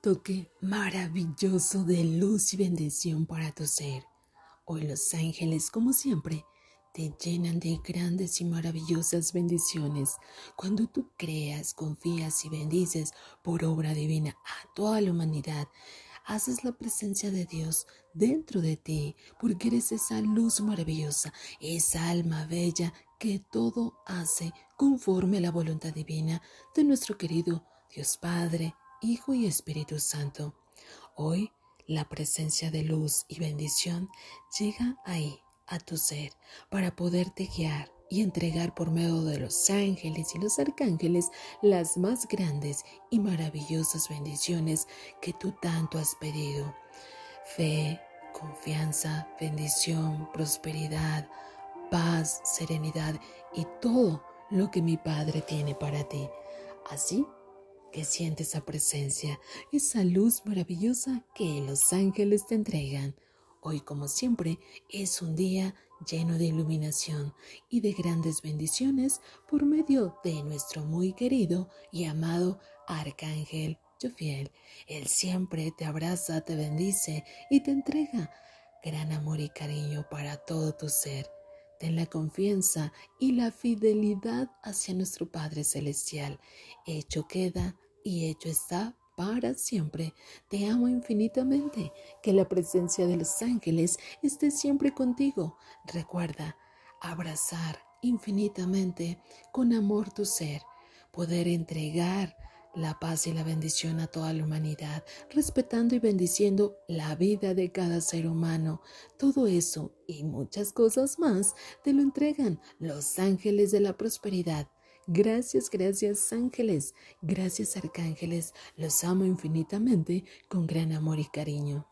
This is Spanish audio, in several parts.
toque maravilloso de luz y bendición para tu ser. Hoy los ángeles, como siempre, te llenan de grandes y maravillosas bendiciones cuando tú creas, confías y bendices por obra divina a toda la humanidad. Haces la presencia de Dios dentro de ti porque eres esa luz maravillosa, esa alma bella que todo hace conforme a la voluntad divina de nuestro querido Dios Padre, Hijo y Espíritu Santo. Hoy la presencia de luz y bendición llega ahí, a tu ser, para poderte guiar y entregar por medio de los ángeles y los arcángeles las más grandes y maravillosas bendiciones que tú tanto has pedido. Fe, confianza, bendición, prosperidad, paz, serenidad y todo lo que mi Padre tiene para ti. Así que siente esa presencia, esa luz maravillosa que los ángeles te entregan. Hoy, como siempre, es un día lleno de iluminación y de grandes bendiciones por medio de nuestro muy querido y amado Arcángel Jofiel. Él siempre te abraza, te bendice y te entrega gran amor y cariño para todo tu ser. Ten la confianza y la fidelidad hacia nuestro Padre Celestial. Hecho queda y hecho está para siempre. Te amo infinitamente. Que la presencia de los ángeles esté siempre contigo. Recuerda abrazar infinitamente con amor tu ser, poder entregar la paz y la bendición a toda la humanidad, respetando y bendiciendo la vida de cada ser humano. Todo eso y muchas cosas más te lo entregan los ángeles de la prosperidad. Gracias, gracias ángeles, gracias arcángeles, los amo infinitamente con gran amor y cariño.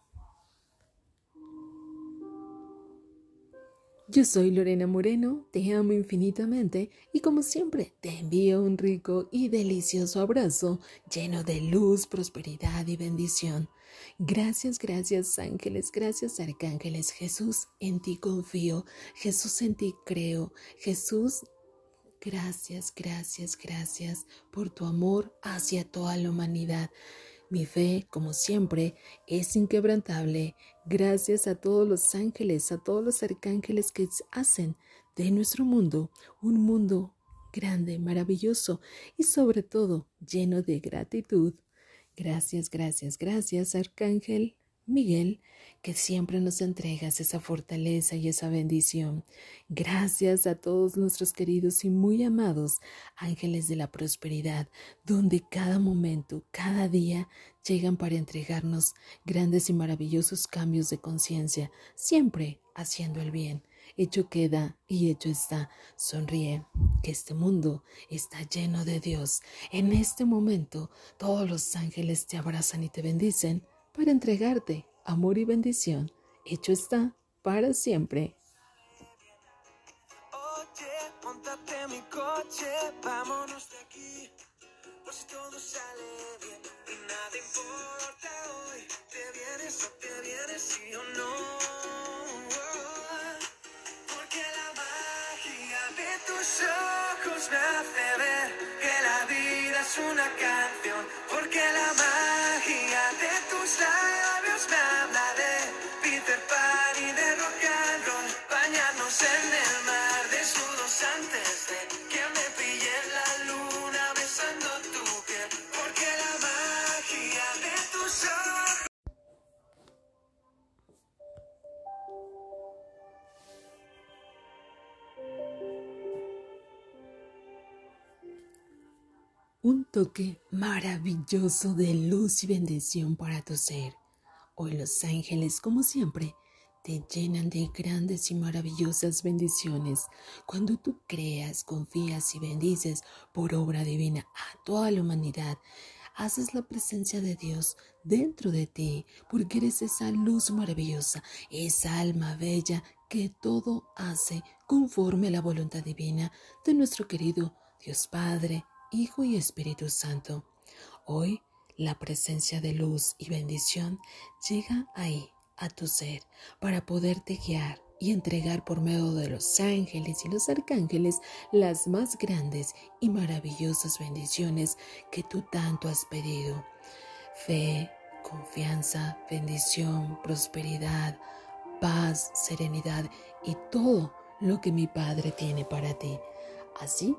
Yo soy Lorena Moreno, te amo infinitamente y como siempre te envío un rico y delicioso abrazo lleno de luz, prosperidad y bendición. Gracias, gracias ángeles, gracias arcángeles. Jesús, en ti confío, Jesús, en ti creo, Jesús, gracias, gracias, gracias por tu amor hacia toda la humanidad. Mi fe, como siempre, es inquebrantable gracias a todos los ángeles, a todos los arcángeles que hacen de nuestro mundo un mundo grande, maravilloso y sobre todo lleno de gratitud. Gracias, gracias, gracias, Arcángel Miguel, que siempre nos entregas esa fortaleza y esa bendición. Gracias a todos nuestros queridos y muy amados ángeles de la prosperidad, donde cada momento, cada día llegan para entregarnos grandes y maravillosos cambios de conciencia, siempre haciendo el bien. Hecho queda y hecho está. Sonríe, que este mundo está lleno de Dios. En este momento todos los ángeles te abrazan y te bendicen para entregarte amor y bendición. Hecho está para siempre. Oye, montate mi coche, vámonos de aquí. Pues si todo sale bien y nada importa hoy, te vienes o te vienes, sí o no. Porque la magia de tus ojos me hace ver que la vida es una canción. Porque la magia de tus Un toque maravilloso de luz y bendición para tu ser. Hoy los ángeles, como siempre, te llenan de grandes y maravillosas bendiciones cuando tú creas, confías y bendices por obra divina a toda la humanidad. Haces la presencia de Dios dentro de ti porque eres esa luz maravillosa, esa alma bella que todo hace conforme a la voluntad divina de nuestro querido Dios Padre, Hijo y Espíritu Santo. Hoy la presencia de luz y bendición llega ahí, a tu ser, para poderte guiar y entregar por medio de los ángeles y los arcángeles las más grandes y maravillosas bendiciones que tú tanto has pedido. Fe, confianza, bendición, prosperidad, paz, serenidad y todo lo que mi Padre tiene para ti. Así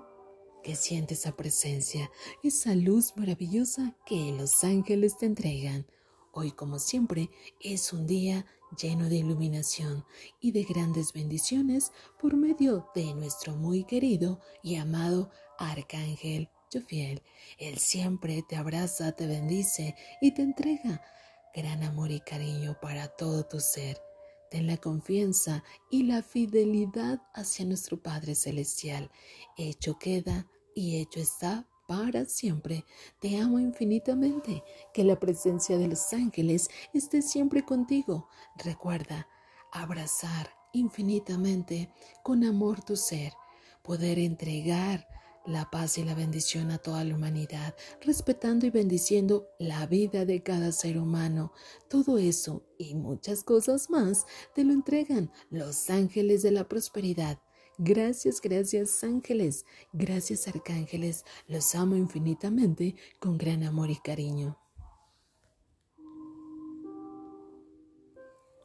que siente esa presencia, esa luz maravillosa que los ángeles te entregan. Hoy, como siempre, es un día lleno de iluminación y de grandes bendiciones por medio de nuestro muy querido y amado Arcángel Jofiel. Él siempre te abraza, te bendice y te entrega gran amor y cariño para todo tu ser. Ten la confianza y la fidelidad hacia nuestro Padre Celestial. Hecho queda y hecho está para siempre. Te amo infinitamente. Que la presencia de los ángeles esté siempre contigo. Recuerda abrazar infinitamente con amor tu ser, poder entregar la paz y la bendición a toda la humanidad, respetando y bendiciendo la vida de cada ser humano. Todo eso y muchas cosas más te lo entregan los ángeles de la prosperidad. Gracias, gracias ángeles, gracias arcángeles, los amo infinitamente con gran amor y cariño.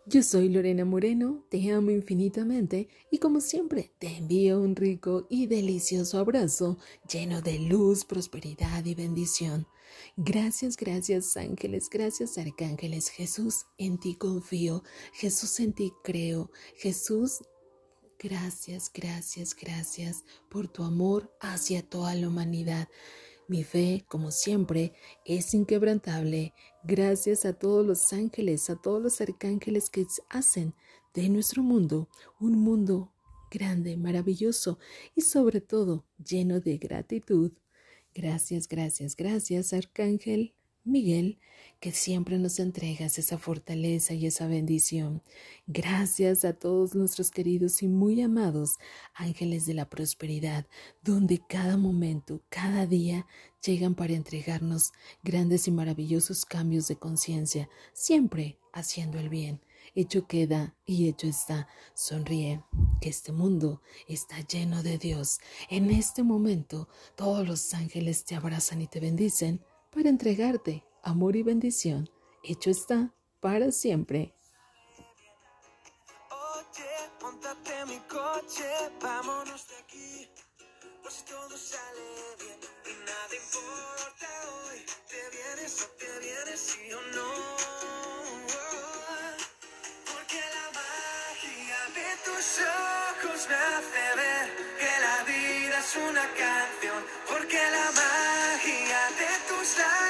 Yo soy Lorena Moreno, te amo infinitamente y como siempre te envío un rico y delicioso abrazo lleno de luz, prosperidad y bendición. Gracias, gracias ángeles, gracias arcángeles. Jesús, en ti confío, Jesús, en ti creo. Jesús, gracias, gracias, gracias por tu amor hacia toda la humanidad. Mi fe, como siempre, es inquebrantable gracias a todos los ángeles, a todos los arcángeles que hacen de nuestro mundo un mundo grande, maravilloso y sobre todo lleno de gratitud. Gracias, gracias, gracias, Arcángel Miguel, que siempre nos entregas esa fortaleza y esa bendición. Gracias a todos nuestros queridos y muy amados ángeles de la prosperidad, donde cada momento, cada día llegan para entregarnos grandes y maravillosos cambios de conciencia, siempre haciendo el bien. Hecho queda y hecho está. Sonríe, que este mundo está lleno de Dios. En este momento todos los ángeles te abrazan y te bendicen para entregarte amor y bendición. Hecho está para siempre. Oye, montate mi coche, vámonos de aquí. Pues si todo sale bien y nada importa hoy, te vienes o te vienes, sí o no. Porque la magia de tus ojos me hace ver que la vida es una canción. knows that.